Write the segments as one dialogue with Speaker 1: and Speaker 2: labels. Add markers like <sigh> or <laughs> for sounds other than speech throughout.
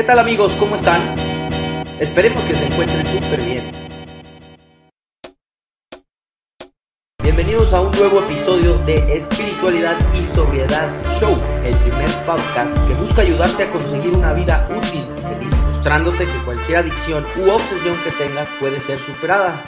Speaker 1: ¿Qué tal amigos? ¿Cómo están? Esperemos que se encuentren súper bien. Bienvenidos a un nuevo episodio de Espiritualidad y Sobriedad Show, el primer podcast que busca ayudarte a conseguir una vida útil y feliz, mostrándote que cualquier adicción u obsesión que tengas puede ser superada.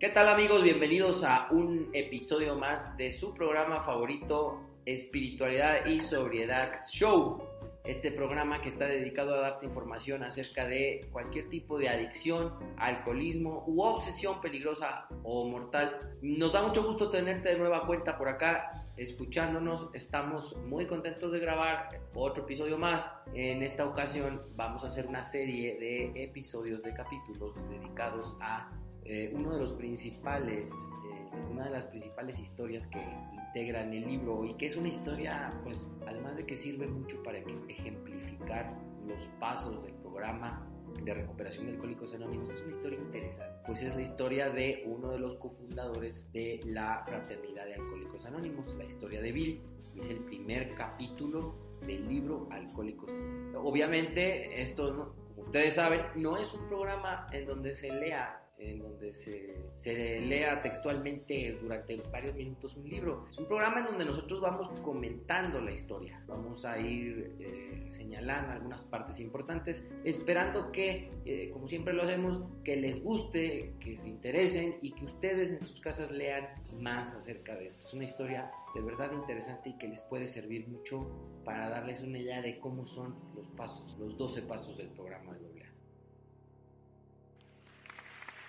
Speaker 1: ¿Qué tal amigos? Bienvenidos a un episodio más de su programa favorito, Espiritualidad y Sobriedad Show este programa que está dedicado a darte información acerca de cualquier tipo de adicción, alcoholismo u obsesión peligrosa o mortal. Nos da mucho gusto tenerte de nueva cuenta por acá escuchándonos. Estamos muy contentos de grabar otro episodio más. En esta ocasión vamos a hacer una serie de episodios, de capítulos dedicados a eh, uno de los principales, eh, una de las principales historias que integran el libro y que es una historia, pues, además de que sirve mucho para ejemplificar los pasos del programa de recuperación de Alcohólicos Anónimos, es una historia interesante, pues es la historia de uno de los cofundadores de la Fraternidad de Alcohólicos Anónimos, la historia de Bill, y es el primer capítulo del libro Alcohólicos. Obviamente, esto, como ustedes saben, no es un programa en donde se lea en donde se, se, lea textualmente durante varios minutos un libro. Es un programa en donde nosotros vamos comentando la historia, vamos a ir eh, señalando algunas partes importantes, esperando que, eh, como siempre lo hacemos, que les guste, que se interesen y que ustedes en sus casas lean más acerca de esto. Es una historia de verdad interesante y que les puede servir mucho para darles una idea de cómo son los pasos, los 12 pasos del programa de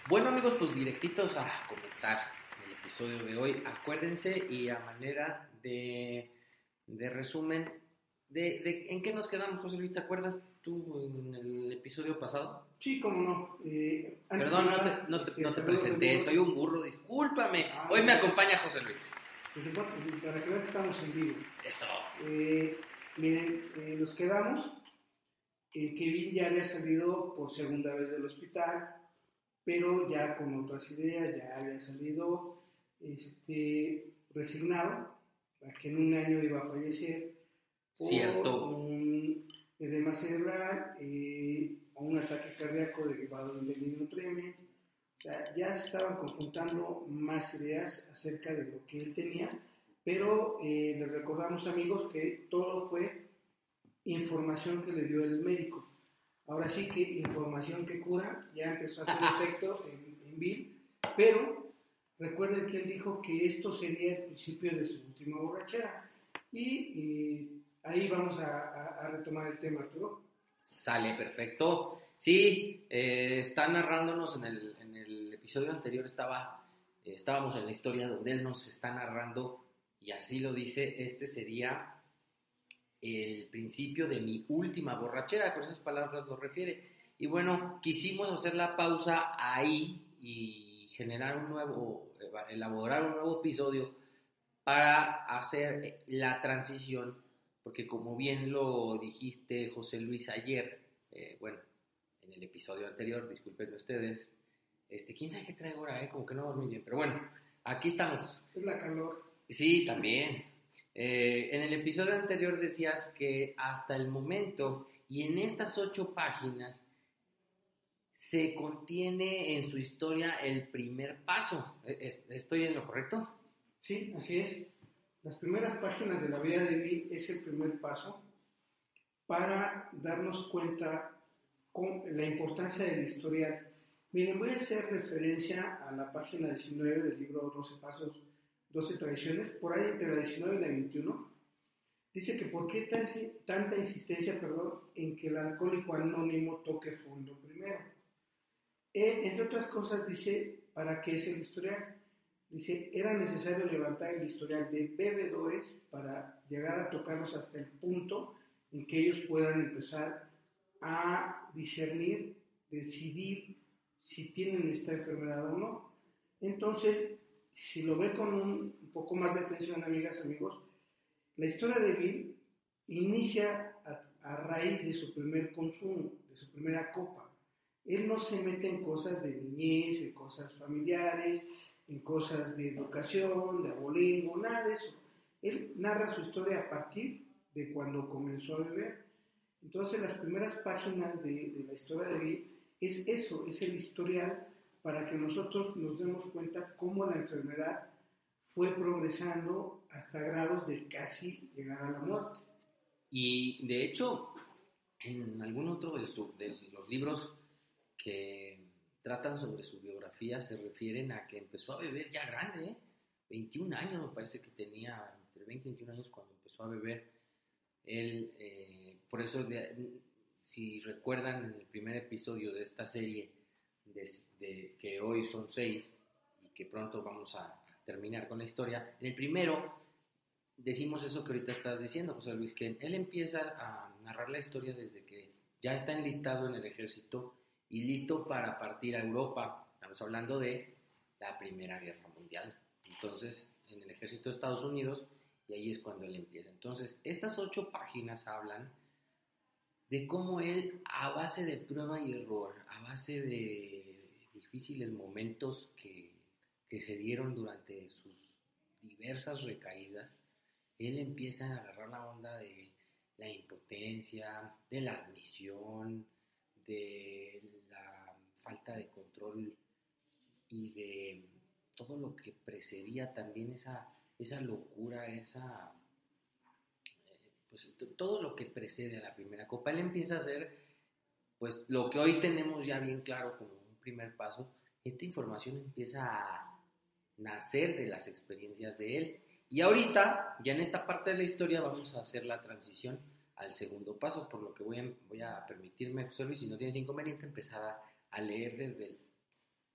Speaker 1: bueno amigos, pues directitos a comenzar el episodio de hoy. Acuérdense y a manera de, de resumen, de, ¿en qué nos quedamos, José Luis? ¿Te acuerdas tú en el episodio pasado?
Speaker 2: Sí, cómo no. Eh,
Speaker 1: Perdón, no te, no te, no te este, presenté, soy un burro, discúlpame. Ah, hoy me acompaña José Luis.
Speaker 2: Pues, para que vean que estamos en vivo.
Speaker 1: Eso.
Speaker 2: Eh, miren, eh, nos quedamos. Kevin ya había salido por segunda vez del hospital pero ya con otras ideas, ya había salido este, resignado a que en un año iba a fallecer
Speaker 1: por Cierto.
Speaker 2: un edema cerebral eh, o un ataque cardíaco derivado del delirium tremens. O sea, ya se estaban conjuntando más ideas acerca de lo que él tenía, pero eh, les recordamos amigos que todo fue información que le dio el médico. Ahora sí que información que cura ya empezó a hacer efecto en, Bill, pero recuerden que él dijo que esto sería el principio de su última borrachera. Y, ahí vamos a, retomar el tema, Arturo.
Speaker 1: Sale, perfecto. Sí, eh, está narrándonos en el, en el episodio anterior, estaba, eh, estábamos en la historia donde él nos está narrando, y así lo dice, este sería el principio de mi última borrachera, con esas palabras lo refiere. Y bueno, quisimos hacer la pausa ahí y generar un nuevo, elaborar un nuevo episodio para hacer la transición, porque como bien lo dijiste José Luis ayer, eh, bueno, en el episodio anterior, disculpen ustedes, este, quién sabe qué traigo ahora, eh? como que no muy bien, pero bueno, aquí estamos.
Speaker 2: Es la calor.
Speaker 1: Sí, también. Eh, en el episodio anterior decías que hasta el momento y en estas ocho páginas se contiene en su historia el primer paso. ¿E-, ¿Estoy en lo correcto?
Speaker 2: Sí, así es. Las primeras páginas de la vida de Bill es el primer paso para darnos cuenta con la importancia del historial. Miren, voy a hacer referencia a la página 19 del libro 12 Pasos 12 tradiciones, por ahí entre la 19 y la 21, dice que por qué tanta insistencia perdón, en que el alcohólico anónimo toque fondo primero. E, entre otras cosas dice, ¿para qué es el historial? Dice, era necesario levantar el historial de bebedores para llegar a tocarlos hasta el punto en que ellos puedan empezar a discernir, decidir si tienen esta enfermedad o no. Entonces, si lo ve con un, poco más de atención, amigas, amigos, la historia de Bill inicia a, raíz de su primer consumo, de su primera copa. Él no se mete en cosas de niñez, en cosas familiares, en cosas de educación, de abolengo, nada de eso. Él narra su historia a partir de cuando comenzó a beber. Entonces las primeras páginas de, la historia de Bill es eso, es el historial para que nosotros nos demos cuenta cómo la enfermedad fue progresando hasta grados de casi llegar a la muerte.
Speaker 1: Y de hecho, en algún otro de, de los libros que tratan sobre su biografía se refieren a que empezó a beber ya grande, 21 ¿eh? años me parece que tenía, entre 20 y 21 años cuando empezó a beber. Él, eh, por eso, si recuerdan en el primer episodio de esta serie, de, que hoy son seis y que pronto vamos a, terminar con la historia, en el primero decimos eso que ahorita estás diciendo, José Luis, que él empieza a narrar la historia desde que ya está enlistado en el ejército y listo para partir a Europa. Estamos hablando de la Primera Guerra Mundial. Entonces, en el ejército de Estados Unidos, y ahí es cuando él empieza. Entonces, estas ocho páginas hablan de cómo él, a base de prueba y error, a base de difíciles momentos que, que se dieron durante sus diversas recaídas, él empieza a agarrar la onda de la impotencia, de la admisión, de la falta de control y de todo lo que precedía también esa, esa locura, esa, pues todo lo que precede a la primera copa. Él empieza a hacer, pues lo que hoy tenemos ya bien claro como primer paso, esta información empieza a nacer de las experiencias de él. Y ahorita, ya en esta parte de la historia, vamos a hacer la transición al segundo paso, por lo que voy a, voy a permitirme, José Luis, si no tienes inconveniente, empezar a, leer desde el,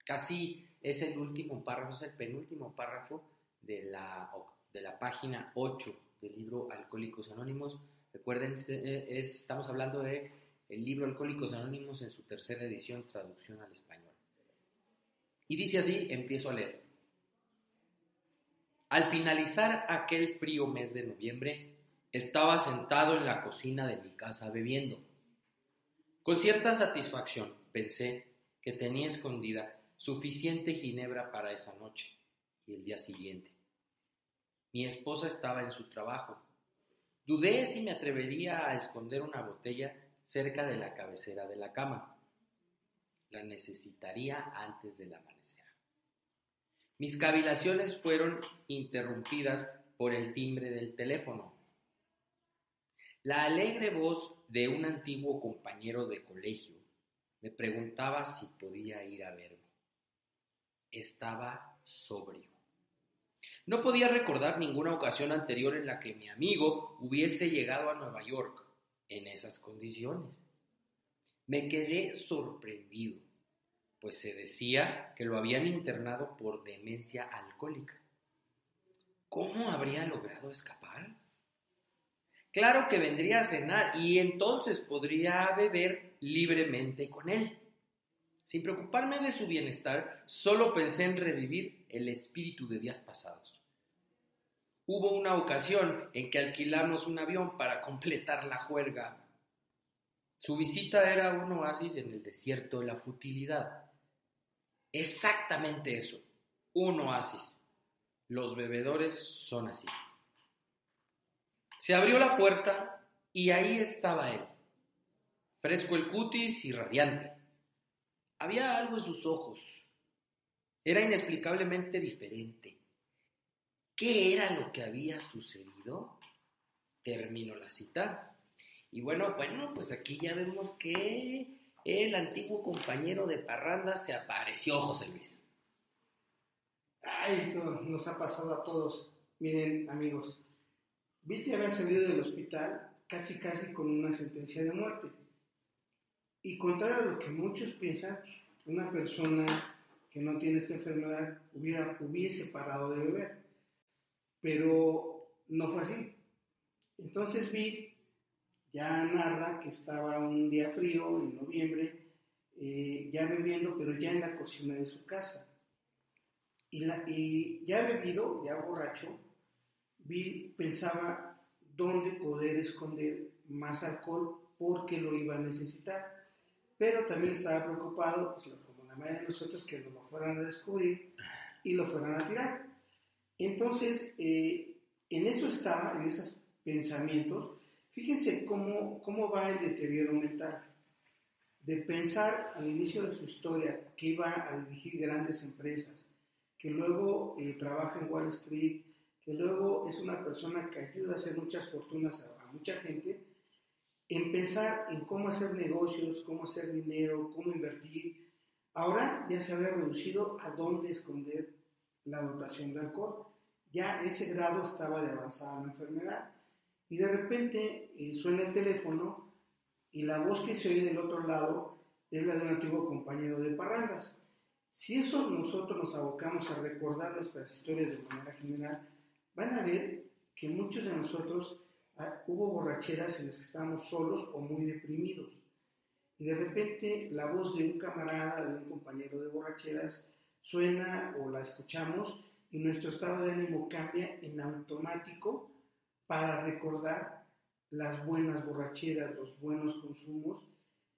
Speaker 1: casi es el último párrafo, es el penúltimo párrafo de la, de la página 8 del libro Alcohólicos Anónimos. Recuerden, estamos hablando de el libro Alcohólicos Anónimos en su tercera edición, traducción al español. Y dice así, empiezo a leer. Al finalizar aquel frío mes de noviembre, estaba sentado en la cocina de mi casa bebiendo. Con cierta satisfacción pensé que tenía escondida suficiente ginebra para esa noche y el día siguiente. Mi esposa estaba en su trabajo. Dudé si me atrevería a esconder una botella cerca de la cabecera de la cama. La necesitaría antes del amanecer. Mis cavilaciones fueron interrumpidas por el timbre del teléfono. La alegre voz de un antiguo compañero de colegio me preguntaba si podía ir a verme. Estaba sobrio. No podía recordar ninguna ocasión anterior en la que mi amigo hubiese llegado a Nueva York en esas condiciones. Me quedé sorprendido, pues se decía que lo habían internado por demencia alcohólica. ¿Cómo habría logrado escapar? Claro que vendría a cenar y entonces podría beber libremente con él. Sin preocuparme de su bienestar, solo pensé en revivir el espíritu de días pasados. Hubo una ocasión en que alquilamos un avión para completar la juerga. Su visita era un oasis en el desierto de la futilidad. Exactamente eso, un oasis. Los bebedores son así. Se abrió la puerta y ahí estaba él, fresco el cutis y radiante. Había algo en sus ojos. Era inexplicablemente diferente. ¿Qué era lo que había sucedido? Terminó la cita. Y bueno, bueno, pues aquí ya vemos que el antiguo compañero de Parranda se apareció, José Luis.
Speaker 2: Ay, eso nos ha pasado a todos. Miren, amigos, Bill había salido del hospital casi casi con una sentencia de muerte. Y contrario a lo que muchos piensan, una persona que no tiene esta enfermedad hubiera, hubiese parado de beber. Pero no fue así. Entonces Bill ya narra que estaba un día frío en noviembre, eh, ya bebiendo, pero ya en la cocina de su casa. Y, la, y ya bebido, ya borracho, Bill pensaba dónde poder esconder más alcohol porque lo iba a necesitar. Pero también estaba preocupado, pues, como la mayoría de nosotros, que lo fueran a descubrir y lo fueran a tirar. Entonces, eh, en eso estaba, en esos pensamientos, Fíjense cómo, cómo va el deterioro mental. De pensar al inicio de su historia que iba a dirigir grandes empresas, que luego eh, trabaja en Wall Street, que luego es una persona que ayuda a hacer muchas fortunas a, a mucha gente, en pensar en cómo hacer negocios, cómo hacer dinero, cómo invertir, ahora ya se había reducido a dónde esconder la dotación de alcohol. Ya ese grado estaba de avanzada la enfermedad. Y de repente eh, suena el teléfono y la voz que se oye del otro lado es la de un antiguo compañero de parrandas. Si eso nosotros nos abocamos a recordar nuestras historias de manera general, van a ver que muchos de nosotros ah, hubo borracheras en las que estábamos solos o muy deprimidos. Y de repente la voz de un camarada, de un compañero de borracheras, suena o la escuchamos y nuestro estado de ánimo cambia en automático para recordar las buenas borracheras, los buenos consumos.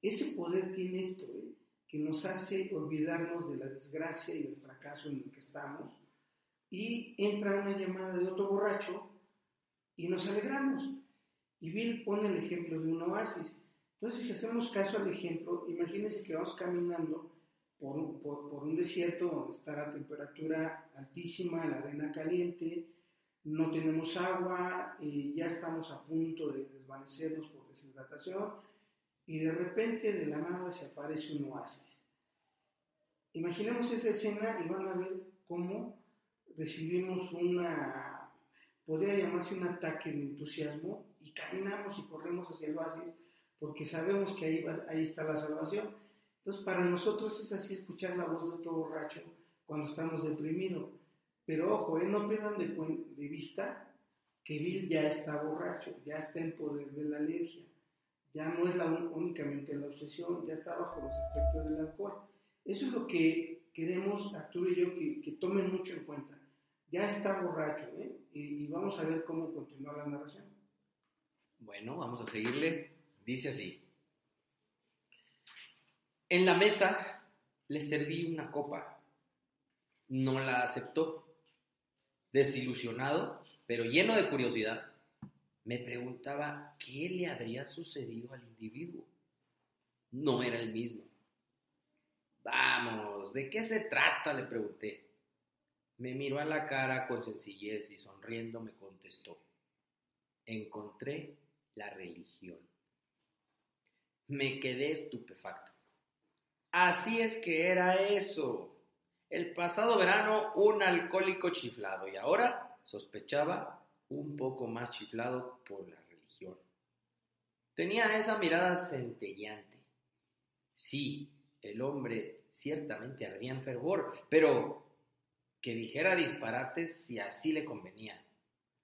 Speaker 2: Ese poder tiene esto, ¿eh? que nos hace olvidarnos de la desgracia y del fracaso en el que estamos. Y entra una llamada de otro borracho y nos alegramos. Y Bill pone el ejemplo de un oasis. Entonces, si hacemos caso al ejemplo, imagínense que vamos caminando por por, un desierto donde está la temperatura altísima, la arena caliente, no tenemos agua, y ya estamos a punto de desvanecernos por deshidratación y de repente de la nada se aparece un oasis. Imaginemos esa escena y van a ver cómo recibimos una, podría llamarse un ataque de entusiasmo y caminamos y corremos hacia el oasis porque sabemos que ahí, ahí está la salvación. Entonces para nosotros es así escuchar la voz de otro borracho cuando estamos deprimidos pero ojo, ¿eh? no pierdan de, vista que Bill ya está borracho, ya está en poder de la alergia, ya no es la, únicamente la obsesión, ya está bajo los efectos del alcohol. Eso es lo que queremos, Arturo y yo, que, que tomen mucho en cuenta. Ya está borracho, ¿eh? y, y vamos a ver cómo continúa la narración.
Speaker 1: Bueno, vamos a seguirle. Dice así. En la mesa le serví una copa. No la aceptó desilusionado, pero lleno de curiosidad, me preguntaba qué le habría sucedido al individuo. No era el mismo. Vamos, ¿de qué se trata? le pregunté. Me miró a la cara con sencillez y sonriendo me contestó. Encontré la religión. Me quedé estupefacto. Así es que era eso. El pasado verano un alcohólico chiflado y ahora sospechaba un poco más chiflado por la religión. Tenía esa mirada centelleante. Sí, el hombre ciertamente ardía en fervor, pero que dijera disparates si así le convenía.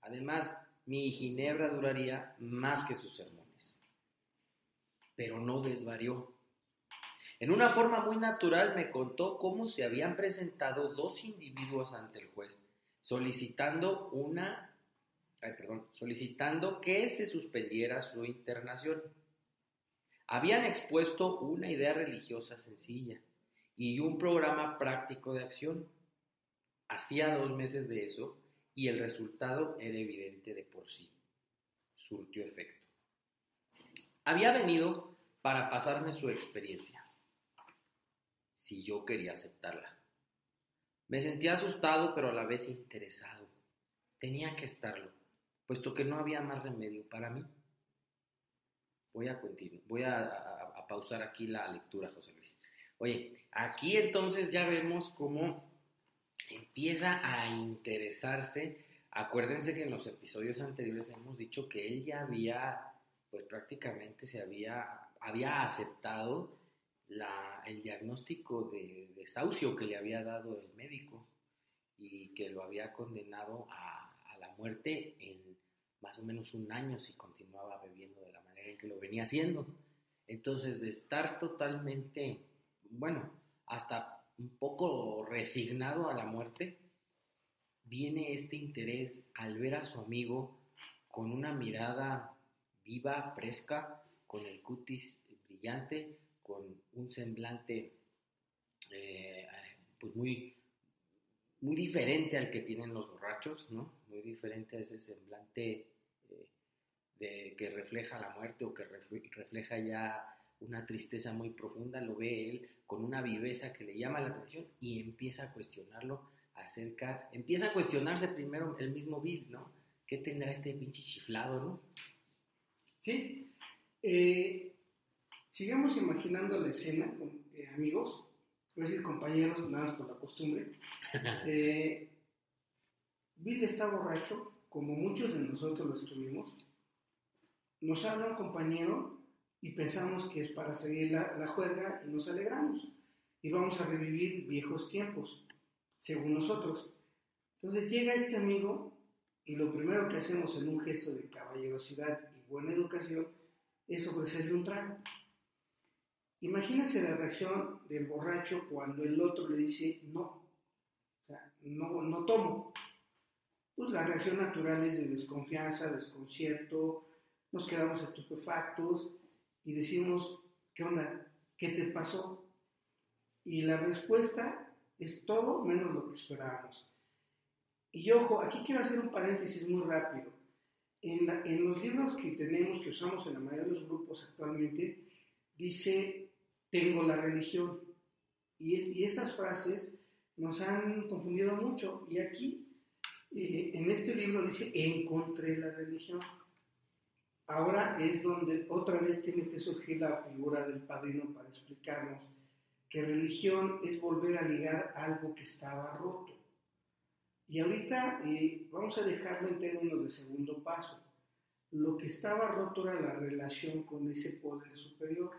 Speaker 1: Además, mi ginebra duraría más que sus sermones. Pero no desvarió. En una forma muy natural me contó cómo se habían presentado dos individuos ante el juez, solicitando una, perdón, solicitando que se suspendiera su internación. Habían expuesto una idea religiosa sencilla y un programa práctico de acción. Hacía dos meses de eso y el resultado era evidente de por sí. Surtió efecto. Había venido para pasarme su experiencia si yo quería aceptarla. Me sentía asustado, pero a la vez interesado. Tenía que estarlo, puesto que no había más remedio para mí. Voy a continuar, voy a, a, pausar aquí la lectura, José Luis. Oye, aquí entonces ya vemos cómo empieza a interesarse. Acuérdense que en los episodios anteriores hemos dicho que él ya había, pues prácticamente se había, había aceptado el diagnóstico de desahucio que le había dado el médico y que lo había condenado a, a, la muerte en más o menos un año si continuaba bebiendo de la manera en que lo venía haciendo. Entonces, de estar totalmente, bueno, hasta un poco resignado a la muerte, viene este interés al ver a su amigo con una mirada viva, fresca, con el cutis brillante, con un semblante eh, pues muy, muy diferente al que tienen los borrachos, ¿no? Muy diferente a ese semblante eh, de, que refleja la muerte o que refleja ya una tristeza muy profunda, lo ve él con una viveza que le llama la atención y empieza a cuestionarlo acerca, empieza a cuestionarse primero el mismo Bill, ¿no? ¿Qué tendrá este pinche chiflado, no?
Speaker 2: Sí. Eh, sigamos imaginando la escena con eh, amigos, voy a decir compañeros, nada más por la costumbre. <laughs> Eh, Bill está borracho, como muchos de nosotros lo estuvimos. Nos habla un compañero y pensamos que es para seguir la, la juerga y nos alegramos. Y vamos a revivir viejos tiempos, según nosotros. Entonces llega este amigo y lo primero que hacemos en un gesto de caballerosidad y buena educación es ofrecerle un trago. Imagínense la reacción del borracho cuando el otro le dice no, o sea, no, no tomo. Pues la reacción natural es de desconfianza, desconcierto, nos quedamos estupefactos y decimos, ¿qué onda? ¿Qué te pasó? Y la respuesta es todo menos lo que esperábamos. Y ojo, aquí quiero hacer un paréntesis muy rápido. En, en, los libros que tenemos, que usamos en la mayoría de los grupos actualmente, dice, tengo la religión. Y, es, y esas frases nos han confundido mucho. Y aquí, eh, en este libro dice, encontré la religión. Ahora es donde otra vez tiene que surgir la figura del padrino para explicarnos que religión es volver a ligar algo que estaba roto. Y ahorita eh, vamos a dejarlo en términos de segundo paso. Lo que estaba roto era la relación con ese poder superior.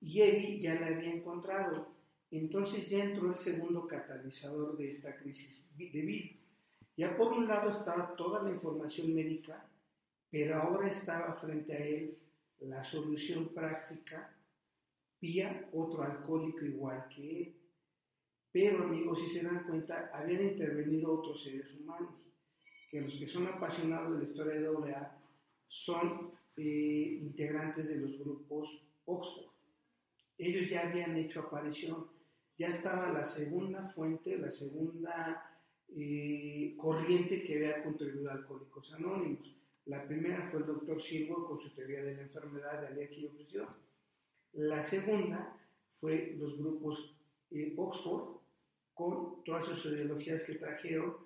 Speaker 2: Y Evi ya la había encontrado. Entonces ya entró el segundo catalizador de esta crisis de Bill. Ya por un lado estaba toda la información médica pero ahora estaba frente a él la solución práctica, Pía, otro alcohólico igual que él. Pero amigos, si se dan cuenta, habían intervenido otros seres humanos, que los que son apasionados de la historia de AA son eh, integrantes de los grupos Oxford. Ellos ya habían hecho aparición, ya estaba la segunda fuente, la segunda eh, corriente que había contribuido a Alcohólicos Anónimos. La primera fue el doctor Silvo con su teoría de la enfermedad de alergia y opresión. La segunda fue los grupos eh, Oxford con todas sus ideologías que trajeron.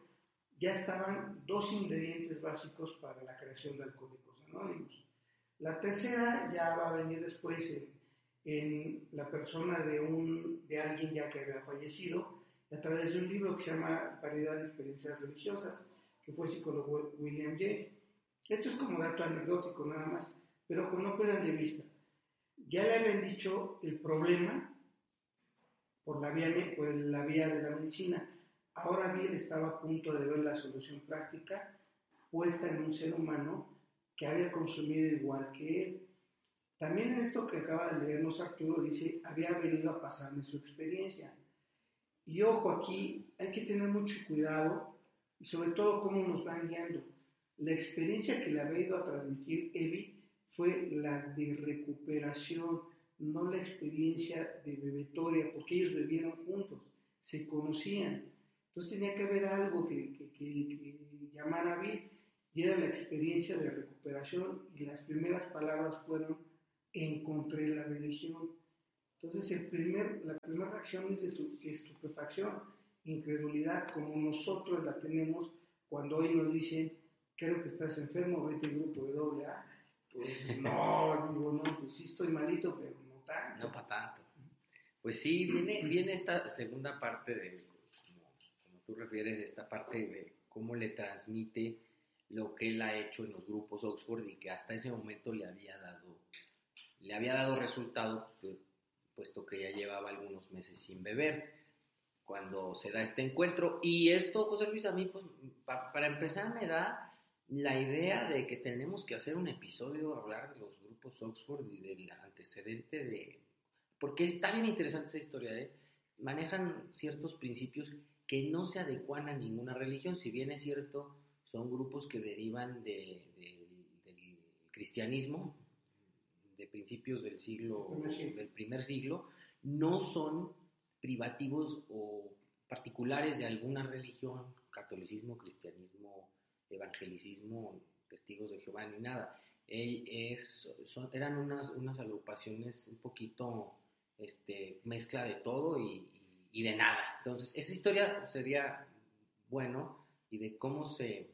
Speaker 2: Ya estaban dos ingredientes básicos para la creación de Alcohólicos Anónimos. La tercera ya va a venir después en la persona de, un, de alguien ya que había fallecido a través de un libro que se llama Variedad de Experiencias Religiosas, que fue el psicólogo William James. Esto es como dato anecdótico nada más, pero con no pierdan de vista. Ya le habían dicho el problema por la vía, por la vía de la medicina. Ahora bien estaba a punto de ver la solución práctica puesta en un ser humano que había consumido igual que él. También en esto que acaba de leernos Arturo dice, había venido a pasarme su experiencia. Y ojo aquí, hay que tener mucho cuidado y sobre todo cómo nos van guiando. La experiencia que le había ido a transmitir Evi fue la de recuperación, no la experiencia de bebetoria, porque ellos bebieron juntos, se conocían. Entonces tenía que haber algo que, que, que, llamara a Bill, y era la experiencia de recuperación, y las primeras palabras fueron, encontré la religión. Entonces el primer, la primera reacción es de estupefacción, incredulidad, como nosotros la tenemos cuando hoy nos dicen, creo que estás enfermo, vete al grupo de doble A. Pues <laughs> no, digo, no, pues sí estoy malito, pero no tanto.
Speaker 1: No para tanto. Pues sí, viene, <clears throat> viene esta segunda parte de, como, como tú refieres, esta parte de cómo le transmite lo que él ha hecho en los grupos Oxford y que hasta ese momento le había dado, le había dado resultado, pues, puesto que ya llevaba algunos meses sin beber cuando se da este encuentro. Y esto, José Luis, a mí, pues, pa, para empezar, me da la idea de que tenemos que hacer un episodio, hablar de los grupos Oxford y del antecedente de... Porque está bien interesante esa historia, ¿eh? Manejan ciertos principios que no se adecuan a ninguna religión, si bien es cierto, son grupos que derivan de, de, del cristianismo, de principios del siglo, del primer siglo, no son privativos o particulares de alguna religión, catolicismo, cristianismo, evangelicismo, testigos de Jehová ni nada. Es, son, eran unas, unas agrupaciones un poquito este, mezcla de todo y, y, de nada. Entonces, esa historia sería bueno y de cómo se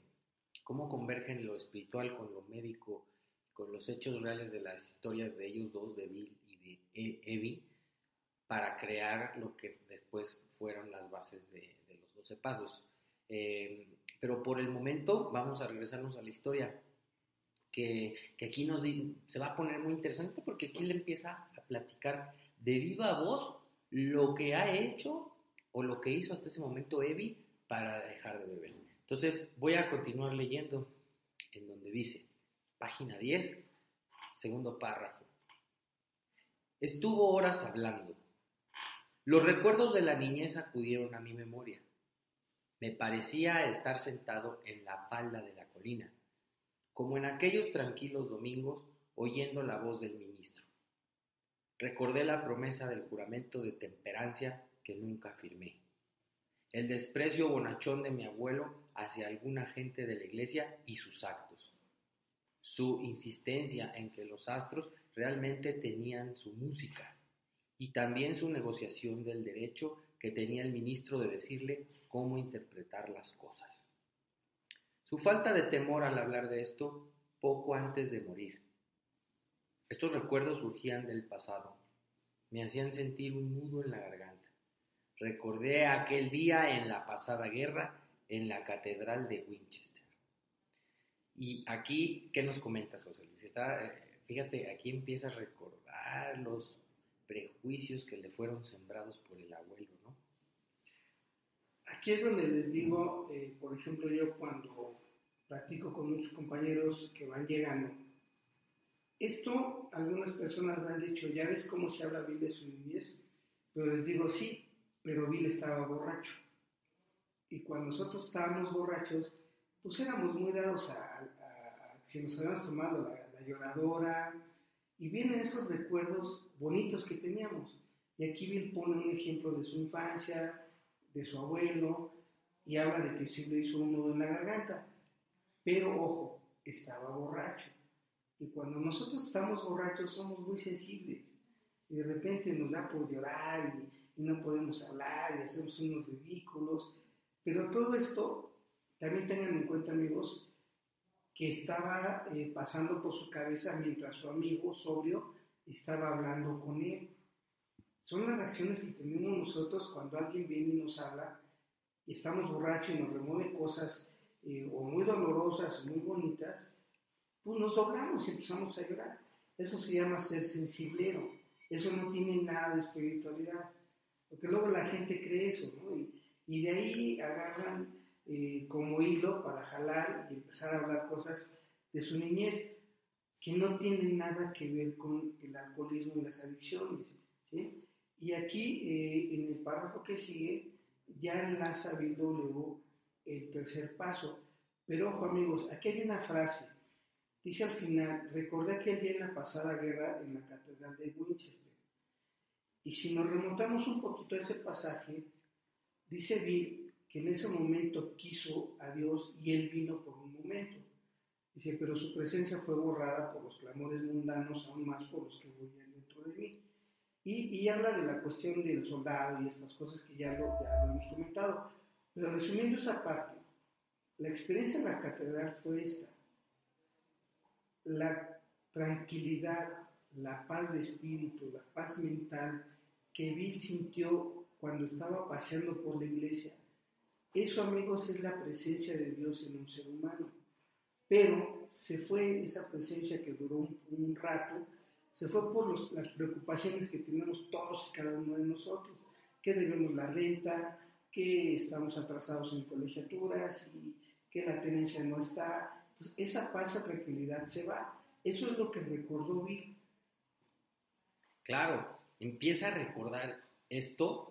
Speaker 1: cómo convergen lo espiritual con lo médico, con los hechos reales de las historias de ellos dos, de Bill y de e, Evie, para crear lo que después fueron las bases de, de los 12 pasos. Eh, pero por el momento vamos a regresarnos a la historia, que, que aquí nos se va a poner muy interesante porque aquí le empieza a platicar de viva voz lo que ha hecho o lo que hizo hasta ese momento Evi para dejar de beber. Entonces voy a continuar leyendo en donde dice, página 10, segundo párrafo. Estuvo horas hablando. Los recuerdos de la niñez acudieron a mi memoria. Me parecía estar sentado en la falda de la colina, como en aquellos tranquilos domingos oyendo la voz del ministro. Recordé la promesa del juramento de temperancia que nunca firmé, el desprecio bonachón de mi abuelo hacia alguna gente de la iglesia y sus actos, su insistencia en que los astros realmente tenían su música y también su negociación del derecho que tenía el ministro de decirle cómo interpretar las cosas. Su falta de temor al hablar de esto poco antes de morir. Estos recuerdos surgían del pasado. Me hacían sentir un nudo en la garganta. Recordé aquel día en la pasada guerra en la catedral de Winchester. Y aquí, ¿qué nos comentas, José Luis? Eh, fíjate, aquí empieza a recordar los prejuicios que le fueron sembrados por el abuelo, ¿no?
Speaker 2: Aquí es donde les digo, eh, por ejemplo, yo cuando platico con muchos compañeros que van llegando, esto algunas personas me han dicho, ya ves cómo se habla Bill de su niñez, pero les digo, sí, pero Bill estaba borracho. Y cuando nosotros estábamos borrachos, pues éramos muy dados a, si nos habíamos tomado la, la lloradora, y vienen esos recuerdos bonitos que teníamos. Y aquí Bill pone un ejemplo de su infancia, de su abuelo, y habla de que sí le hizo un nudo en la garganta. Pero ojo, estaba borracho. Y cuando nosotros estamos borrachos somos muy sensibles. Y de repente nos da por llorar y, no podemos hablar y hacemos unos ridículos. Pero todo esto, también tengan en cuenta amigos, que estaba eh, pasando por su cabeza mientras su amigo sobrio estaba hablando con él. Son las reacciones que tenemos nosotros cuando alguien viene y nos habla y estamos borrachos y nos remueve cosas eh, o muy dolorosas muy bonitas, pues nos doblamos y empezamos a llorar. Eso se llama ser sensiblero. Eso no tiene nada de espiritualidad. Porque luego la gente cree eso, ¿no? Y, y de ahí agarran eh, como hilo para jalar y empezar a hablar cosas de su niñez que no tienen nada que ver con el alcoholismo y las adicciones. ¿sí? Y aquí, eh, en el párrafo que sigue, ya enlaza Bill W el tercer paso. Pero ojo amigos, aquí hay una frase. Dice al final, recordé aquel día en la pasada guerra en la Catedral de Winchester. Y si nos remontamos un poquito a ese pasaje, dice Bill que en ese momento quiso a Dios y él vino por un momento. Dice, pero su presencia fue borrada por los clamores mundanos, aún más por los que huían dentro de mí. Y, habla de la cuestión del soldado y estas cosas que ya lo, ya lo hemos comentado. Pero resumiendo esa parte, la experiencia en la catedral fue esta. La tranquilidad, la paz de espíritu, la paz mental que Bill sintió cuando estaba paseando por la iglesia. Eso, amigos, es la presencia de Dios en un ser humano. Pero se fue esa presencia que duró un rato se fue por las preocupaciones que tenemos todos y cada uno de nosotros, que debemos la renta, que estamos atrasados en colegiaturas y que la tenencia no está. Pues esa paz, esa tranquilidad se va. Eso es lo que recordó Bill.
Speaker 1: Claro, empieza a recordar esto,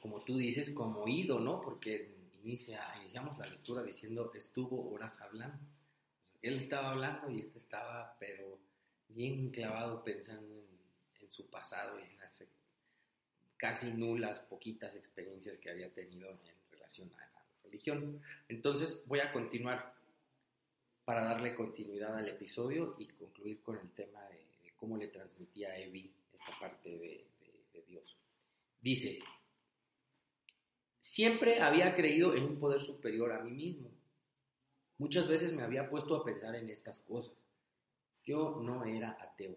Speaker 1: como tú dices, como oído, ¿no? Porque inicia, iniciamos la lectura diciendo, estuvo horas hablando. él estaba hablando y este estaba, pero bien clavado pensando en, su pasado y en las casi nulas, poquitas experiencias que había tenido en relación a la religión. Entonces voy a continuar. para darle continuidad al episodio y concluir con el tema de, cómo le transmitía a Evi esta parte de, de Dios. Dice, siempre había creído en un poder superior a mí mismo. Muchas veces me había puesto a pensar en estas cosas. Yo no era ateo.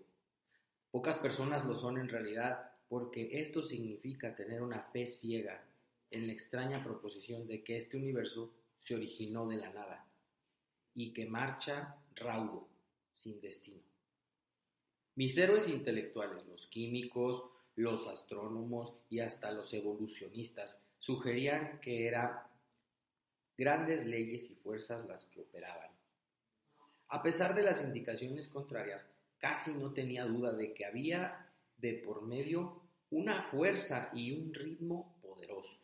Speaker 1: Pocas personas lo son en realidad porque esto significa tener una fe ciega en la extraña proposición de que este universo se originó de la nada y que marcha raudo, sin destino. Mis héroes intelectuales, los químicos, los astrónomos y hasta los evolucionistas, sugerían que eran grandes leyes y fuerzas las que operaban. A pesar de las indicaciones contrarias, casi no tenía duda de que había de por medio una fuerza y un ritmo poderosos.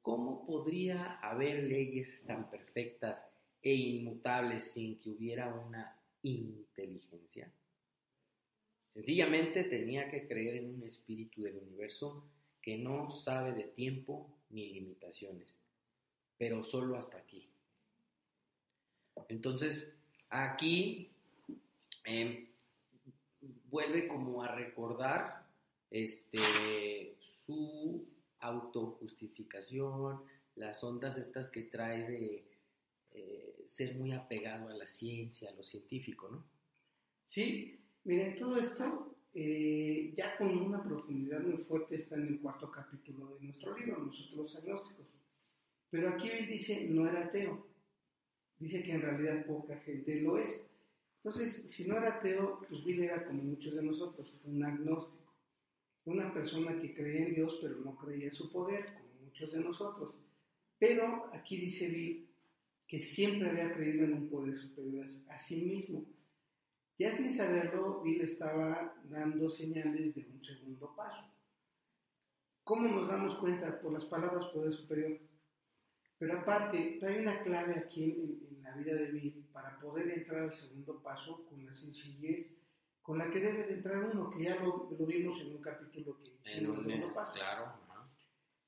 Speaker 1: ¿Cómo podría haber leyes tan perfectas e inmutables sin que hubiera una inteligencia. Sencillamente tenía que creer en un espíritu del universo que no sabe de tiempo ni limitaciones, pero solo hasta aquí. Entonces, aquí em, vuelve como a recordar este, su autojustificación, las ondas estas que trae de eh, ser muy apegado a la ciencia, a lo científico, ¿no?
Speaker 2: Sí, miren, todo esto eh, ya con una profundidad muy fuerte está en el cuarto capítulo de nuestro libro, Nosotros los agnósticos. Pero aquí él dice, no era ateo. Dice que en realidad poca gente lo es. Entonces, si no era ateo, pues Bill era como muchos de nosotros, un agnóstico. Una persona que creía en Dios, pero no creía en su poder, como muchos de nosotros. Pero aquí dice Bill que siempre había creído en un poder superior a sí mismo. Ya sin saberlo, Bill estaba dando señales de un segundo paso. ¿Cómo nos damos cuenta? Por las palabras poder superior. Pero aparte, hay una clave aquí en, la vida de Bill para poder entrar al segundo paso con la sencillez con la que debe de entrar uno, que ya lo, vimos en un capítulo que
Speaker 1: hicimos el segundo paso. Claro.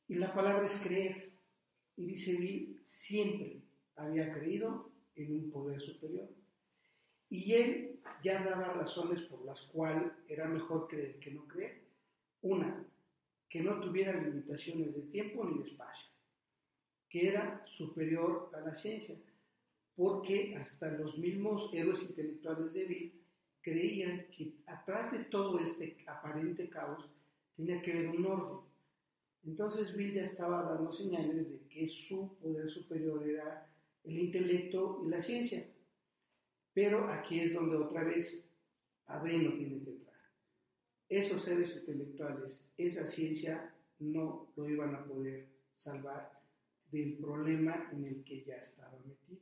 Speaker 2: Y la palabra es creer. Y dice Bill, siempre, había creído en un poder superior. Y él ya daba razones por las cuales era mejor creer que no creer. Una, que no tuviera limitaciones de tiempo ni de espacio, que era superior a la ciencia, porque hasta los mismos héroes intelectuales de Bill creían que atrás de todo este aparente caos tenía que haber un orden. Entonces Bill ya estaba dando señales de que su poder superior era el intelecto y la ciencia. Pero aquí es donde otra vez adreno tiene que entrar. Esos seres intelectuales, esa ciencia, no lo iban a poder salvar del problema en el que ya estaba metido.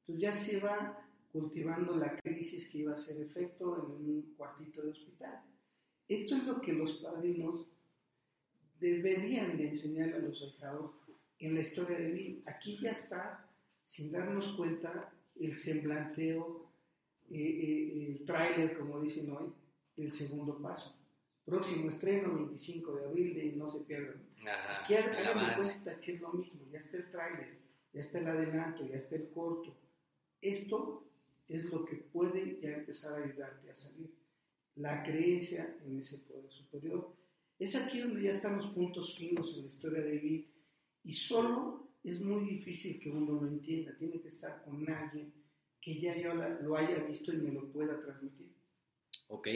Speaker 2: Entonces ya se va cultivando la crisis que iba a ser efecto en un cuartito de hospital. Esto es lo que los padrinos deberían de enseñar a los ahijados en la historia de Bill. Aquí ya está sin darnos cuenta el semblanteo, eh, eh, el tráiler, como dicen hoy, el segundo paso. Próximo estreno, 25 de abril, de No se pierdan. Aquí hagan cuenta que es lo mismo, ya está el tráiler, ya está el adelanto, ya está el corto. Esto es lo que puede ya empezar a ayudarte a salir. La creencia en ese poder superior. Es aquí donde ya estamos puntos finos en la historia de David y solo es muy difícil que uno lo entienda. Tiene que estar con alguien que ya, lo haya visto y me lo pueda transmitir.
Speaker 1: Ok,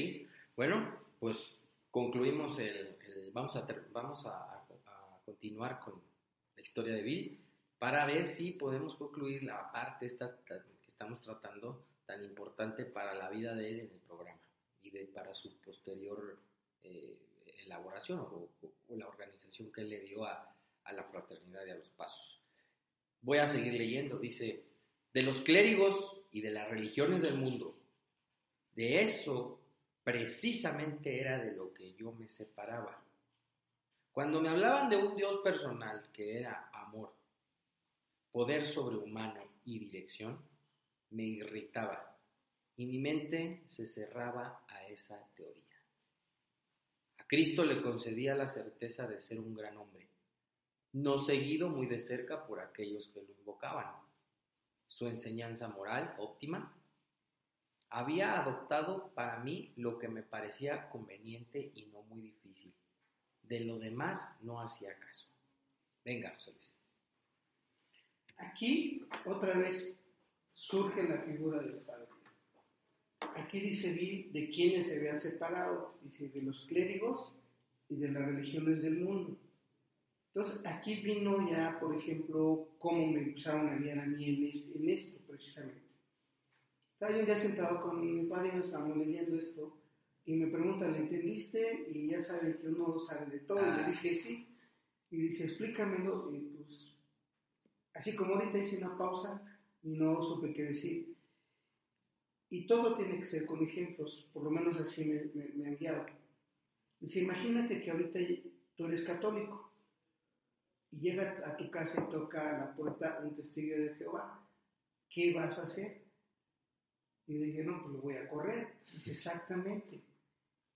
Speaker 1: bueno, pues concluimos el, vamos, a, vamos a, continuar con la historia de Bill para ver si podemos concluir la parte esta que estamos tratando tan importante para la vida de él en el programa y de, para su posterior eh, elaboración o, o, la organización que él le dio a, a la fraternidad y a los pasos. Voy a seguir leyendo. Dice, de los clérigos y de las religiones del mundo, de eso precisamente era de lo que yo me separaba. Cuando me hablaban de un Dios personal que era amor, poder sobrehumano y dirección, me irritaba y mi mente se cerraba a esa teoría. A Cristo le concedía la certeza de ser un gran hombre no seguido muy de cerca por aquellos que lo invocaban. su enseñanza moral óptima, había adoptado para mí lo que me parecía conveniente y no muy difícil. De lo demás no hacía caso. Venga.
Speaker 2: Aquí otra vez surge la figura del Padre. Aquí dice Bill de quienes se habían separado, dice de los clérigos y de las religiones del mundo. Entonces aquí vino ya, por ejemplo, cómo me empezaron a guiar a mí en, esto precisamente. Estaba yo un día sentado con mi padre y nos estábamos leyendo esto y me pregunta, ¿le entendiste? Y ya saben que uno sabe de todo. y le ah, dije, sí. Y dice, explícamelo. Y pues, así como ahorita hice una pausa y no supe qué decir. Y todo tiene que ser con ejemplos, por lo menos así me, han guiado. Dice, imagínate que ahorita tú eres católico y llega a tu casa y toca a la puerta un testigo de Jehová. ¿Qué vas a hacer? Y le dije, no, pues lo voy a correr. Dice, exactamente.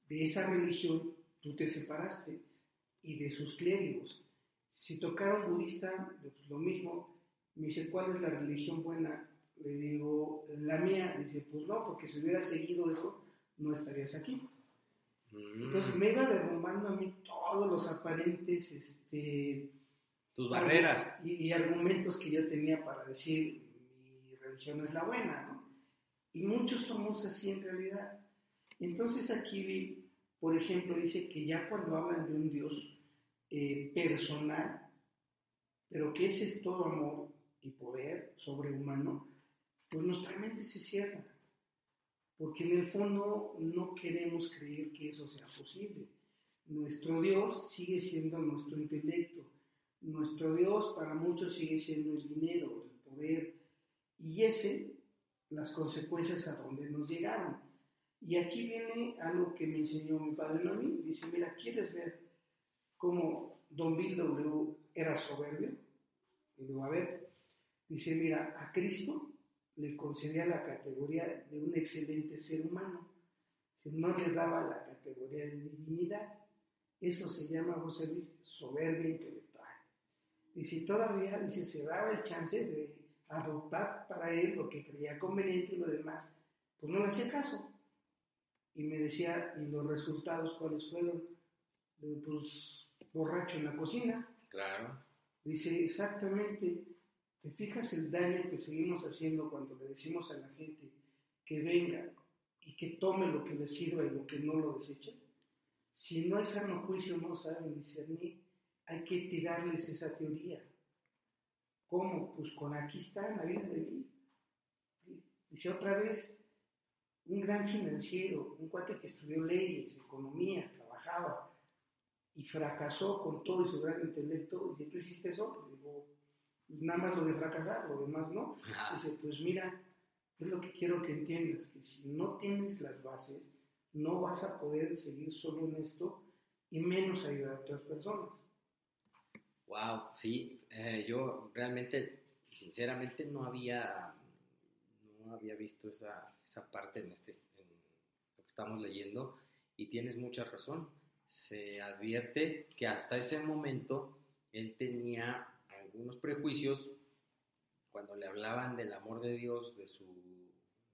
Speaker 2: De esa religión tú te separaste y de sus clérigos. Si tocara un budista, pues lo mismo. Me dice, ¿cuál es la religión buena? Le digo, la mía. Dice, pues no, porque si hubiera seguido eso, no estarías aquí. Mm. Entonces me iba derrumbando a mí todos los aparentes, este...
Speaker 1: Tus barreras.
Speaker 2: Y, argumentos que yo tenía para decir, mi religión es la buena, ¿no? Y muchos somos así en realidad. Entonces aquí vi, por ejemplo, dice que ya cuando hablan de un Dios eh, personal, pero que ese es todo amor y poder sobrehumano, pues nuestra mente se cierra. Porque en el fondo no queremos creer que eso sea posible. Nuestro Dios sigue siendo nuestro intelecto. Nuestro Dios para muchos sigue siendo el dinero, el poder. Y ese, las consecuencias a donde nos llegaron. Y aquí viene algo que me enseñó mi padre a mí. Dice, mira, ¿quieres ver cómo Don Bill W. era soberbio? Y luego, a ver, dice, mira, a Cristo le concedía la categoría de un excelente ser humano, no le daba la categoría de divinidad. Eso se llama, José Luis, soberbia intelectual. Y si todavía, dice, se daba el chance de adoptar para él lo que creía conveniente y lo demás, pues no le hacía caso. Y me decía, ¿y los resultados cuáles fueron? Pues borracho en la cocina.
Speaker 1: Claro.
Speaker 2: Dice, exactamente, ¿te fijas el daño que seguimos haciendo cuando le decimos a la gente que venga y que tome lo que le sirva y lo que no lo deseche? Si no hay sano juicio, no saben discernir, hay que tirarles esa teoría. ¿Cómo? Pues con aquí está en la vida de mí. Dice otra vez, un gran financiero, un cuate que estudió leyes, economía, trabajaba y fracasó con todo y su gran intelecto. Dice, ¿tú hiciste eso? Le digo, nada más lo de fracasar, lo demás no. Dice, pues mira, es lo que quiero que entiendas, que si no tienes las bases, no vas a poder seguir solo en esto y menos ayudar a otras personas.
Speaker 1: Wow, sí, eh, yo realmente, sinceramente, no había, no había visto esa, esa parte en, este, en lo que estamos leyendo y tienes mucha razón. Se advierte que hasta ese momento él tenía algunos prejuicios cuando le hablaban del amor de Dios, de su,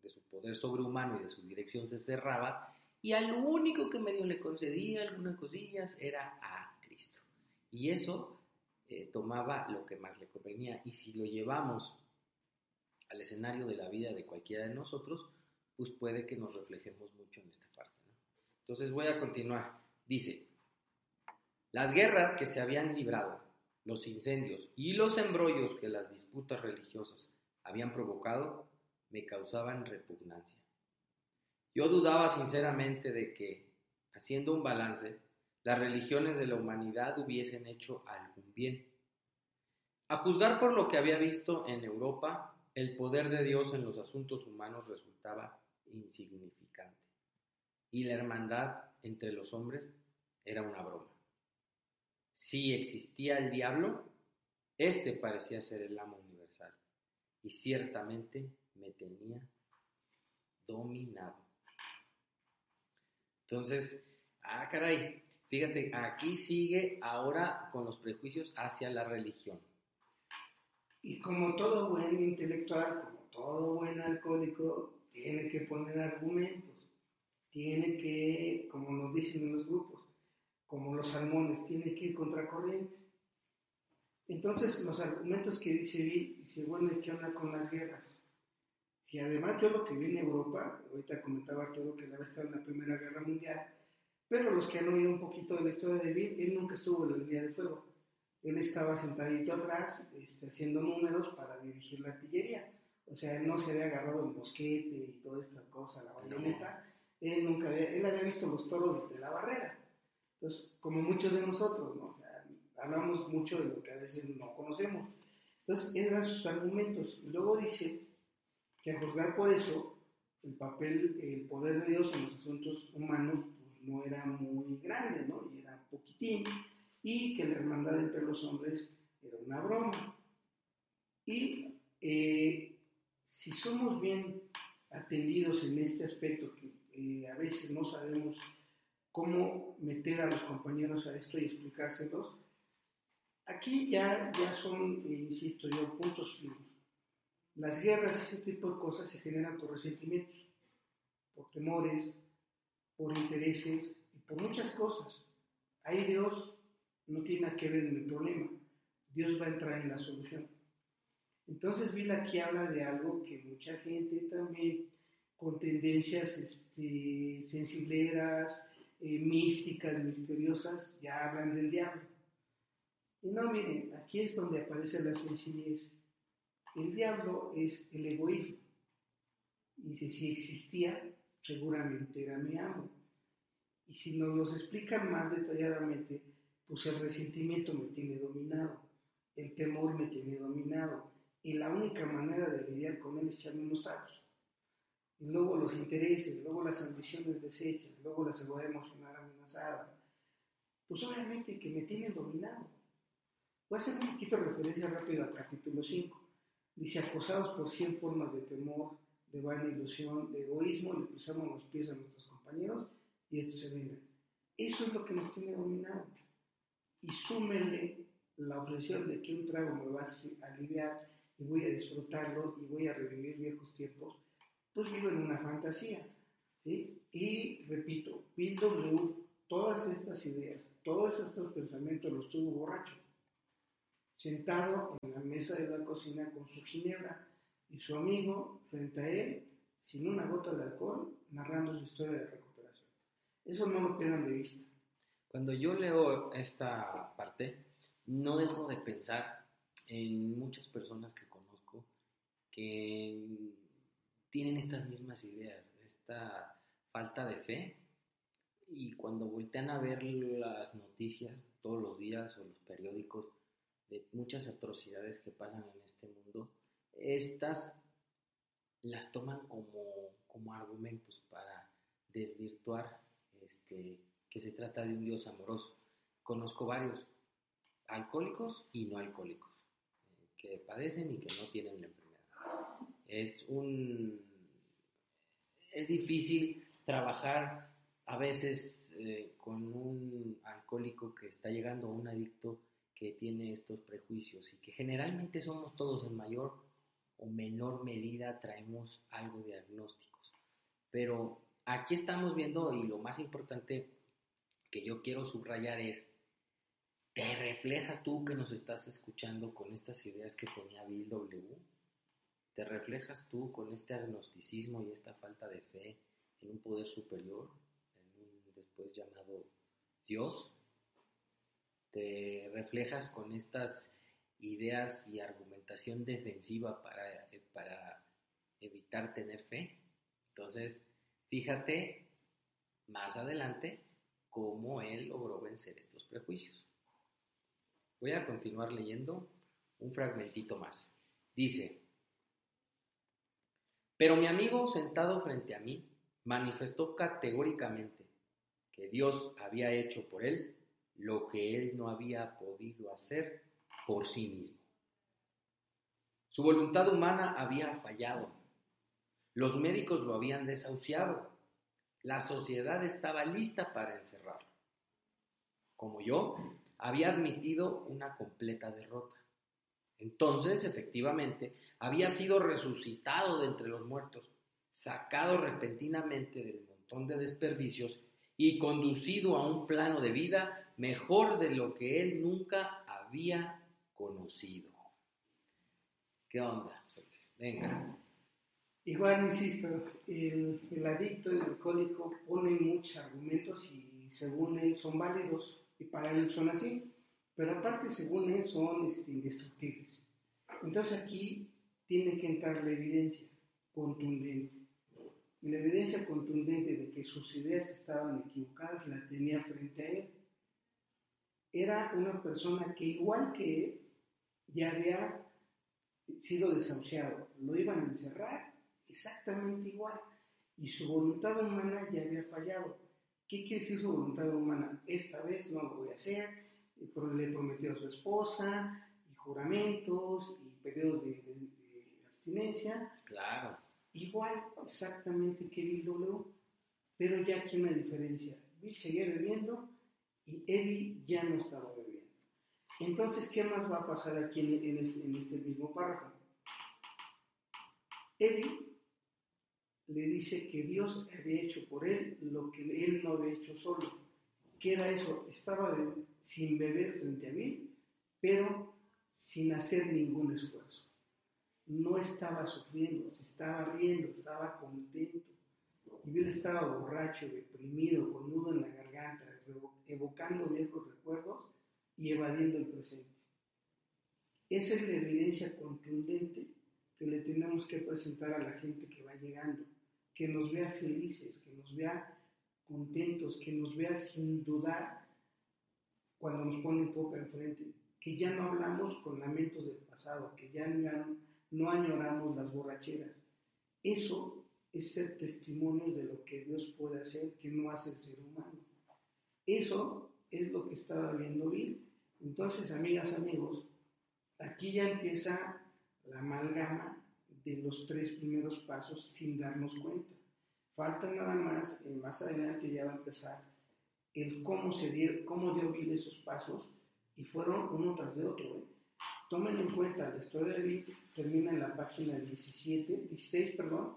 Speaker 1: de su poder sobrehumano y de su dirección se cerraba y al único que medio le concedía algunas cosillas era a Cristo. Y eso eh, tomaba lo que más le convenía. Y si lo llevamos al escenario de la vida de cualquiera de nosotros, pues puede que nos reflejemos mucho en esta parte. Entonces voy a continuar. Dice, las guerras que se habían librado, los incendios y los embrollos que las disputas religiosas habían provocado, me causaban repugnancia. Yo dudaba sinceramente de que, haciendo un balance, las religiones de la humanidad hubiesen hecho algún bien. A juzgar por lo que había visto en Europa, el poder de Dios en los asuntos humanos resultaba insignificante y la hermandad entre los hombres era una broma. Si existía el diablo, este parecía ser el amo universal y ciertamente me tenía dominado. Entonces, ah, caray, Fíjate, aquí sigue ahora con los prejuicios hacia la religión.
Speaker 2: Y como todo buen intelectual, como todo buen alcohólico, tiene que poner argumentos, tiene que, como nos dicen en los grupos, como los salmones, tiene que ir contracorriente. Entonces, los argumentos que dice Bill, dice, bueno, ¿qué onda con las guerras? Si además yo lo que vi en Europa, ahorita comentaba todo que debe estar en la Primera Guerra Mundial, pero los que han oído un poquito de la historia de Bill, él nunca estuvo en la línea de fuego. Él estaba sentadito atrás, este, haciendo números para dirigir la artillería. O sea, él no se había agarrado el mosquete y toda esta cosa, la bayoneta. Él nunca había, él había visto los toros desde la barrera. Entonces, como muchos de nosotros, ¿no? O sea, hablamos mucho de lo que a veces no conocemos. Entonces, eran sus argumentos. Y luego dice que a juzgar por eso, el papel, el poder de Dios en los asuntos humanos, no era muy grande, ¿no? Y era poquitín. Y que la hermandad entre los hombres era una broma. Y eh, si somos bien atendidos en este aspecto, que eh, a veces no sabemos cómo meter a los compañeros a esto y explicárselos, aquí ya, ya son, eh, insisto yo, puntos fijos. Las guerras, ese tipo de cosas se generan por resentimientos, por temores, por intereses y por muchas cosas. Ahí Dios no tiene que ver en el problema. Dios va a entrar en la solución. Entonces Bill aquí habla de algo que mucha gente también con tendencias este, sensibleras, eh, místicas, misteriosas, ya hablan del diablo. Y no, miren, aquí es donde aparece la sencillez. El diablo es el egoísmo. Y si, existía, seguramente era mi amo. Y si nos los explican más detalladamente, pues el resentimiento me tiene dominado, el temor me tiene dominado, y la única manera de lidiar con él es echarme unos tragos. Y luego los intereses, luego las ambiciones deshechas, luego la seguridad emocional amenazada. Pues obviamente que me tienen dominado. Voy a hacer un poquito de referencia rápida al capítulo 5. Dice, acosados por 100 formas de temor, de vana ilusión, de egoísmo, le pisamos los pies a nuestros compañeros y esto se venga. Eso es lo que nos tiene dominado. Y súmenle la obsesión de que un trago me va a aliviar y voy a disfrutarlo y voy a revivir viejos tiempos, pues vivo en una fantasía. ¿sí? Y repito, Bill W. todas estas ideas, todos estos pensamientos los tuvo borracho, sentado en la mesa de la cocina con su ginebra y su amigo frente a él, sin una gota de alcohol, narrando su historia de recuperación. Eso no lo pierdan de vista.
Speaker 1: Cuando yo leo esta parte, no dejo de pensar en muchas personas que conozco que tienen estas mismas ideas, esta falta de fe y cuando voltean a ver las noticias todos los días o los periódicos de muchas atrocidades que pasan en este mundo, estas las toman como, como argumentos para desvirtuar este, que se trata de un Dios amoroso. Conozco varios alcohólicos y no alcohólicos que padecen y que no tienen la enfermedad. Es un es difícil trabajar a veces eh, con un alcohólico que está llegando a un adicto que tiene estos prejuicios y que generalmente somos todos en mayor o menor medida traemos algo de diagnósticos. Pero aquí estamos viendo y lo más importante que yo quiero subrayar es ¿Te reflejas tú que nos estás escuchando con estas ideas que tenía Bill W? ¿Te reflejas tú con este agnosticismo y esta falta de fe en un poder superior, en un después llamado Dios? ¿Te reflejas con estas ideas y argumentación defensiva para, eh, para evitar tener fe? Entonces, fíjate más adelante cómo él logró vencer estos prejuicios. Voy a continuar leyendo un fragmentito más. Dice, pero mi amigo sentado frente a mí manifestó categóricamente que Dios había hecho por él lo que él no había podido hacer por sí mismo. Su voluntad humana había fallado. Los médicos lo habían desahuciado. La sociedad estaba lista para encerrarlo. Como yo, había admitido una completa derrota. Entonces, efectivamente, había sido resucitado de entre los muertos, sacado repentinamente del montón de desperdicios y conducido a un plano de vida mejor de lo que él nunca había conocido. ¿Qué onda? Venga.
Speaker 2: Igual, insisto, el, el adicto, el alcohólico, pone muchos argumentos y según él son válidos y para él son así, pero aparte según él son este, indestructibles. Entonces aquí tiene que entrar la evidencia contundente. Y la evidencia contundente de que sus ideas estaban equivocadas la tenía frente a él. Era una persona que igual que él ya había sido desahuciado, lo iban a encerrar exactamente igual y su voluntad humana ya había fallado. ¿Qué quiere decir su voluntad humana? Esta vez no lo voy a hacer, le prometió a su esposa, y juramentos, y periodos de, abstinencia.
Speaker 1: Claro.
Speaker 2: Igual, exactamente que Bill W, pero ya aquí una diferencia. Bill seguía bebiendo y Evi ya no estaba bebiendo. Entonces, ¿qué más va a pasar aquí en, este, en este, mismo párrafo? Evi le dice que Dios había hecho por él lo que él no había hecho solo. ¿Qué era eso? Estaba sin beber frente a mí, pero sin hacer ningún esfuerzo. No estaba sufriendo, se estaba riendo, estaba contento. Y él estaba borracho, deprimido, con nudo en la garganta, evocando viejos recuerdos y evadiendo el presente. Esa es la evidencia contundente que le tenemos que presentar a la gente que va llegando que nos vea felices, que nos vea contentos, que nos vea sin dudar cuando nos ponen copa enfrente, que ya no hablamos con lamentos del pasado, que ya no, no añoramos las borracheras. Eso es ser testimonio de lo que Dios puede hacer que no hace el ser humano. Eso es lo que estaba viendo Bill. Entonces, amigas, amigos, aquí ya empieza la amalgama de los tres primeros pasos sin darnos cuenta. Falta nada más, más adelante ya va a empezar el cómo, se dio, cómo dio Bill esos pasos y fueron uno tras de otro. ¿eh? Tomen en cuenta, la historia de Bill termina en la página 17, 16, perdón,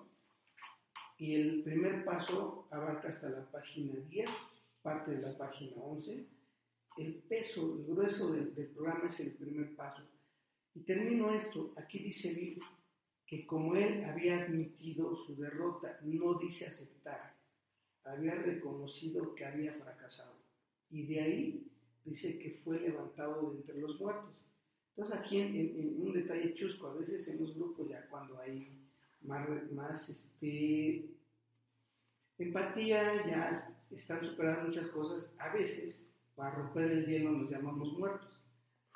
Speaker 2: y el primer paso abarca hasta la página 10, parte de la página 11. El peso, el grueso del, del programa es el primer paso. Y termino esto, aquí dice Bill, que como él había admitido su derrota, no dice aceptar, había reconocido que había fracasado. Y de ahí dice que fue levantado de entre los muertos. Entonces aquí en, un detalle chusco, a veces en los grupos ya cuando hay más, más este, empatía, ya están superando muchas cosas, a veces para romper el hielo nos llamamos muertos.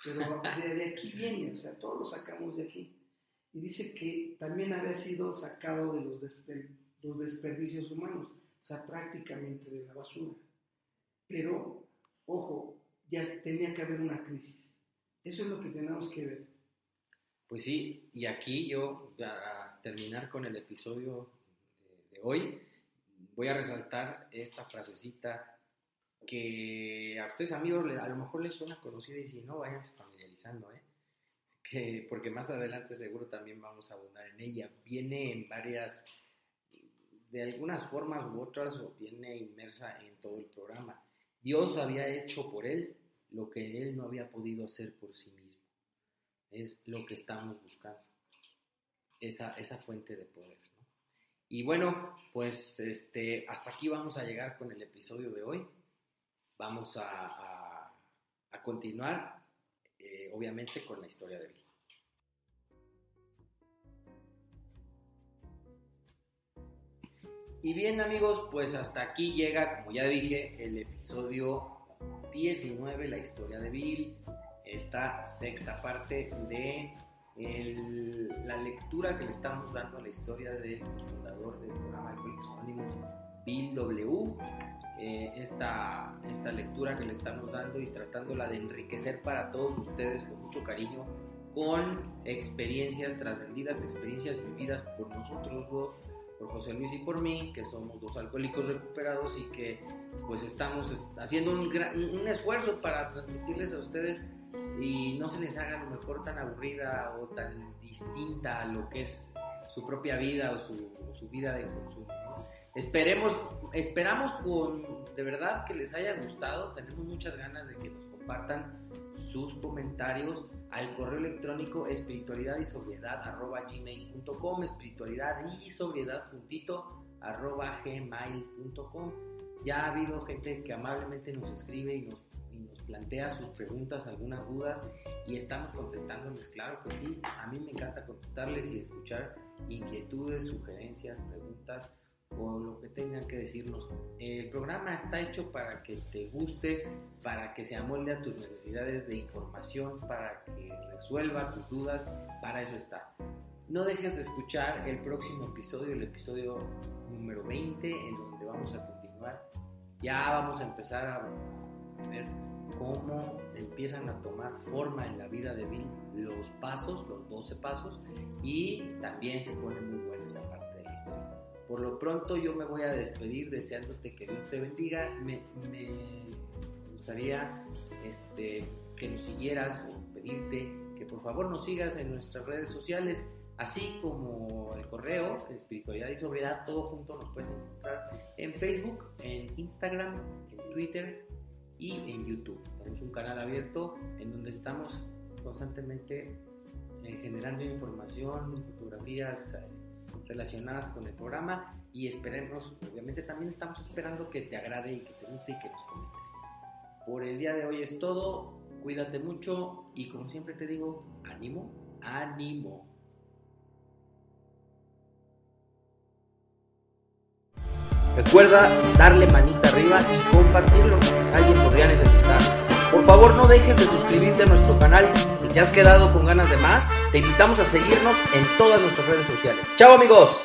Speaker 2: Pero <laughs> de, de aquí viene, o sea, todos lo sacamos de aquí y dice que también había sido sacado de los, los desperdicios humanos, o sea, prácticamente de la basura. Pero, ojo, ya tenía que haber una crisis. Eso es lo que tenemos que ver.
Speaker 1: Pues sí, y aquí yo, para terminar con el episodio de, de hoy, voy a resaltar esta frasecita que a ustedes amigos a lo mejor les suena conocida y si no, váyanse familiarizando, ¿eh? porque más adelante seguro también vamos a abundar en ella. Viene en varias, de algunas formas u otras, o viene inmersa en todo el programa. Dios había hecho por él lo que él no había podido hacer por sí mismo. Es lo que estamos buscando, esa, esa fuente de poder. Y bueno, pues este, hasta aquí vamos a llegar con el episodio de hoy. Vamos a, a continuar eh, obviamente con la historia de Bill. Y bien amigos, pues hasta aquí llega, como ya dije, el episodio 19, la historia de Bill, esta sexta parte de la lectura que le estamos dando a la historia del fundador del programa Alcohólicos Anónimos, Bill W. Eh, esta, esta lectura que le estamos dando y tratándola de enriquecer para todos ustedes con mucho cariño, con experiencias trascendidas, experiencias vividas por nosotros dos, por José Luis y por mí, que somos dos alcohólicos recuperados y que pues estamos haciendo un, un esfuerzo para transmitirles a ustedes y no se les haga a lo mejor tan aburrida o tan distinta a lo que es su propia vida o su, su vida de consumo. ¿no? Esperemos, esperamos con de verdad que les haya gustado. Tenemos muchas ganas de que nos compartan sus comentarios al correo electrónico espiritualidad y sobriedad arroba gmail.com espiritualidad y sobriedad juntito arroba gmail.com ya ha habido gente que amablemente nos escribe y nos, nos plantea sus preguntas, algunas dudas y estamos contestándoles, claro que sí, a mí me encanta contestarles y escuchar inquietudes, sugerencias, preguntas o lo que tengan que decirnos. El programa está hecho para que te guste, para que se amolde a tus necesidades de información, para que resuelva tus dudas, para eso está. No dejes de escuchar el próximo episodio, el episodio número 20, en donde vamos a continuar. Ya vamos a empezar a ver cómo empiezan a tomar forma en la vida de Bill los pasos, los 12 pasos, y también se pone muy bueno esa parte de la historia. Por lo pronto yo me voy a despedir deseándote que Dios te bendiga. Me, me gustaría este, que nos siguieras o pedirte que por favor nos sigas en nuestras redes sociales, así como el correo, espiritualidad y sobriedad, todo junto nos puedes encontrar en Facebook, en Instagram, en Twitter y en YouTube. Tenemos un canal abierto en donde estamos constantemente eh, generando información, fotografías. Eh, relacionadas con el programa y esperemos, obviamente también estamos esperando que te agrade y que te guste y que nos comentes. Por el día de hoy es todo, cuídate mucho y como siempre te digo, ánimo, ánimo. Recuerda darle manita arriba y compartirlo, alguien podría necesitar. Por favor no dejes de suscribirte a nuestro canal si te has quedado con ganas de más. Te invitamos a seguirnos en todas nuestras redes sociales. ¡Chao amigos!